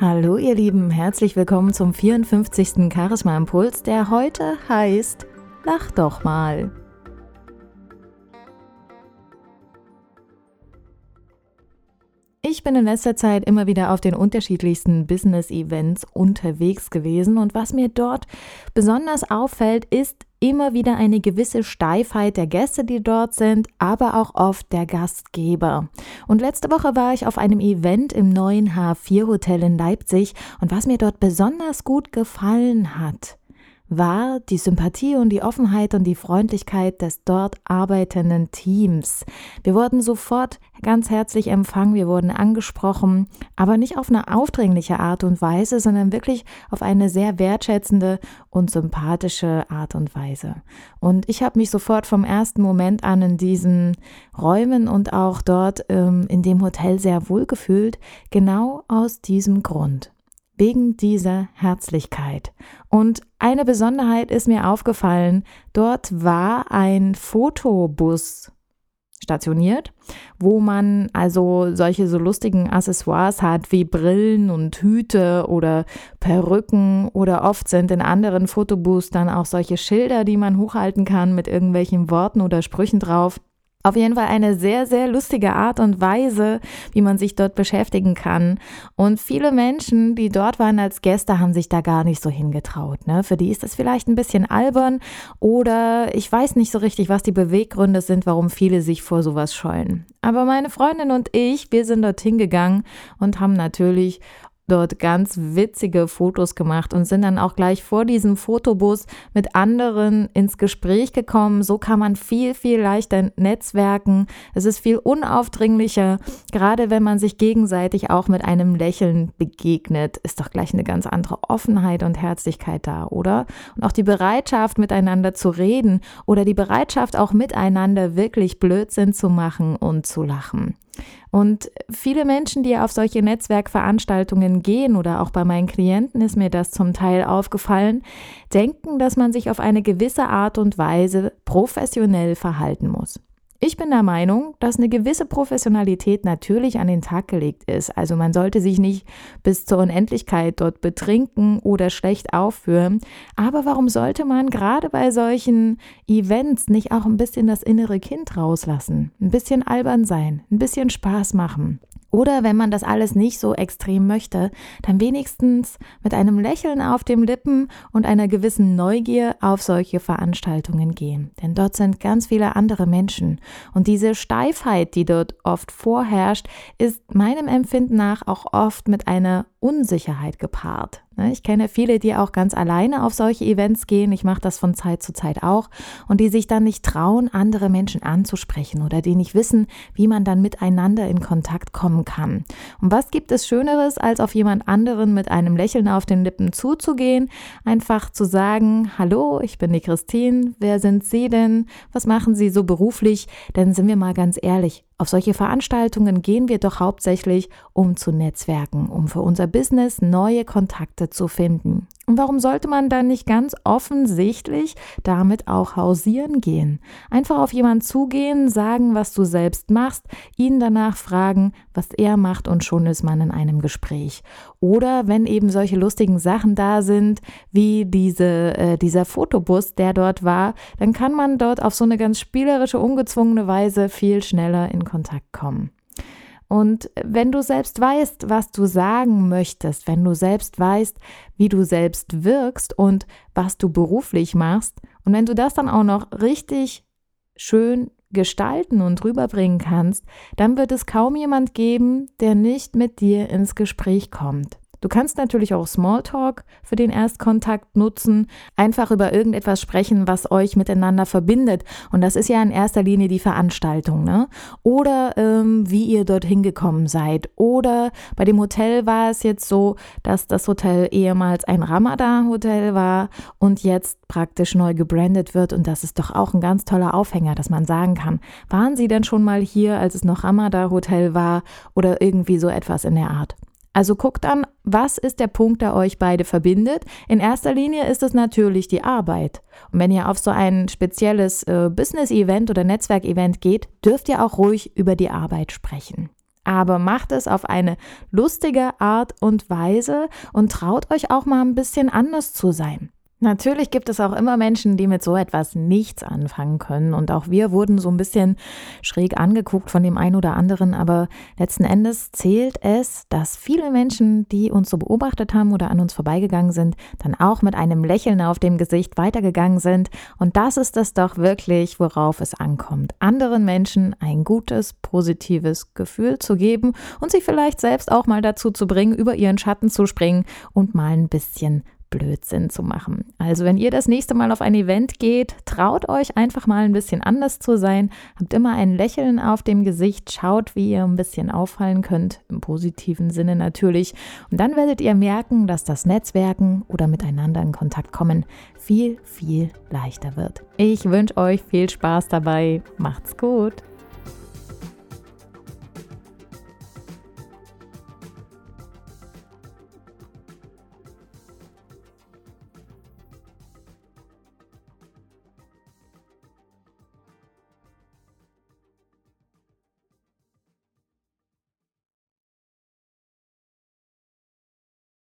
Hallo ihr Lieben, herzlich willkommen zum 54. Charisma Impuls, der heute heißt Lach doch mal. Ich bin in letzter Zeit immer wieder auf den unterschiedlichsten Business-Events unterwegs gewesen und was mir dort besonders auffällt, ist immer wieder eine gewisse Steifheit der Gäste, die dort sind, aber auch oft der Gastgeber. Und letzte Woche war ich auf einem Event im neuen H4 Hotel in Leipzig und was mir dort besonders gut gefallen hat, war die Sympathie und die Offenheit und die Freundlichkeit des dort arbeitenden Teams. Wir wurden sofort ganz herzlich empfangen, wir wurden angesprochen, aber nicht auf eine aufdringliche Art und Weise, sondern wirklich auf eine sehr wertschätzende und sympathische Art und Weise. Und ich habe mich sofort vom ersten Moment an in diesen Räumen und auch dort ähm, in dem Hotel sehr wohl gefühlt, genau aus diesem Grund wegen dieser Herzlichkeit. Und eine Besonderheit ist mir aufgefallen, dort war ein Fotobus stationiert, wo man also solche so lustigen Accessoires hat wie Brillen und Hüte oder Perücken oder oft sind in anderen Fotobus dann auch solche Schilder, die man hochhalten kann mit irgendwelchen Worten oder Sprüchen drauf. Auf jeden Fall eine sehr, sehr lustige Art und Weise, wie man sich dort beschäftigen kann. Und viele Menschen, die dort waren als Gäste, haben sich da gar nicht so hingetraut. Ne? Für die ist das vielleicht ein bisschen albern oder ich weiß nicht so richtig, was die Beweggründe sind, warum viele sich vor sowas scheuen. Aber meine Freundin und ich, wir sind dort hingegangen und haben natürlich dort ganz witzige Fotos gemacht und sind dann auch gleich vor diesem Fotobus mit anderen ins Gespräch gekommen. So kann man viel, viel leichter netzwerken. Es ist viel unaufdringlicher, gerade wenn man sich gegenseitig auch mit einem Lächeln begegnet, ist doch gleich eine ganz andere Offenheit und Herzlichkeit da, oder? Und auch die Bereitschaft, miteinander zu reden oder die Bereitschaft, auch miteinander wirklich Blödsinn zu machen und zu lachen. Und viele Menschen, die auf solche Netzwerkveranstaltungen gehen oder auch bei meinen Klienten ist mir das zum Teil aufgefallen, denken, dass man sich auf eine gewisse Art und Weise professionell verhalten muss. Ich bin der Meinung, dass eine gewisse Professionalität natürlich an den Tag gelegt ist. Also man sollte sich nicht bis zur Unendlichkeit dort betrinken oder schlecht aufführen. Aber warum sollte man gerade bei solchen Events nicht auch ein bisschen das innere Kind rauslassen? Ein bisschen albern sein, ein bisschen Spaß machen. Oder wenn man das alles nicht so extrem möchte, dann wenigstens mit einem Lächeln auf dem Lippen und einer gewissen Neugier auf solche Veranstaltungen gehen. Denn dort sind ganz viele andere Menschen. Und diese Steifheit, die dort oft vorherrscht, ist meinem Empfinden nach auch oft mit einer Unsicherheit gepaart. Ne, ich kenne viele, die auch ganz alleine auf solche Events gehen. Ich mache das von Zeit zu Zeit auch. Und die sich dann nicht trauen, andere Menschen anzusprechen oder die nicht wissen, wie man dann miteinander in Kontakt kommen kann. Und was gibt es Schöneres, als auf jemand anderen mit einem Lächeln auf den Lippen zuzugehen? Einfach zu sagen, hallo, ich bin die Christine. Wer sind Sie denn? Was machen Sie so beruflich? Denn sind wir mal ganz ehrlich, auf solche Veranstaltungen gehen wir doch hauptsächlich, um zu netzwerken, um für unser Business neue Kontakte zu finden. Und warum sollte man dann nicht ganz offensichtlich damit auch hausieren gehen? Einfach auf jemanden zugehen, sagen, was du selbst machst, ihn danach fragen, was er macht und schon ist man in einem Gespräch. Oder wenn eben solche lustigen Sachen da sind, wie diese, äh, dieser Fotobus, der dort war, dann kann man dort auf so eine ganz spielerische, ungezwungene Weise viel schneller in Kontakt kommen. Und wenn du selbst weißt, was du sagen möchtest, wenn du selbst weißt, wie du selbst wirkst und was du beruflich machst, und wenn du das dann auch noch richtig schön gestalten und rüberbringen kannst, dann wird es kaum jemand geben, der nicht mit dir ins Gespräch kommt. Du kannst natürlich auch Smalltalk für den Erstkontakt nutzen, einfach über irgendetwas sprechen, was euch miteinander verbindet. Und das ist ja in erster Linie die Veranstaltung, ne? Oder ähm, wie ihr dorthin gekommen seid. Oder bei dem Hotel war es jetzt so, dass das Hotel ehemals ein Ramada-Hotel war und jetzt praktisch neu gebrandet wird. Und das ist doch auch ein ganz toller Aufhänger, dass man sagen kann, waren Sie denn schon mal hier, als es noch Ramada-Hotel war oder irgendwie so etwas in der Art? Also guckt an, was ist der Punkt, der euch beide verbindet. In erster Linie ist es natürlich die Arbeit. Und wenn ihr auf so ein spezielles äh, Business-Event oder Netzwerk-Event geht, dürft ihr auch ruhig über die Arbeit sprechen. Aber macht es auf eine lustige Art und Weise und traut euch auch mal ein bisschen anders zu sein. Natürlich gibt es auch immer Menschen, die mit so etwas nichts anfangen können. Und auch wir wurden so ein bisschen schräg angeguckt von dem einen oder anderen. Aber letzten Endes zählt es, dass viele Menschen, die uns so beobachtet haben oder an uns vorbeigegangen sind, dann auch mit einem Lächeln auf dem Gesicht weitergegangen sind. Und das ist es doch wirklich, worauf es ankommt. Anderen Menschen ein gutes, positives Gefühl zu geben und sie vielleicht selbst auch mal dazu zu bringen, über ihren Schatten zu springen und mal ein bisschen Blödsinn zu machen. Also wenn ihr das nächste Mal auf ein Event geht, traut euch einfach mal ein bisschen anders zu sein, habt immer ein Lächeln auf dem Gesicht, schaut, wie ihr ein bisschen auffallen könnt, im positiven Sinne natürlich. Und dann werdet ihr merken, dass das Netzwerken oder miteinander in Kontakt kommen viel, viel leichter wird. Ich wünsche euch viel Spaß dabei. Macht's gut.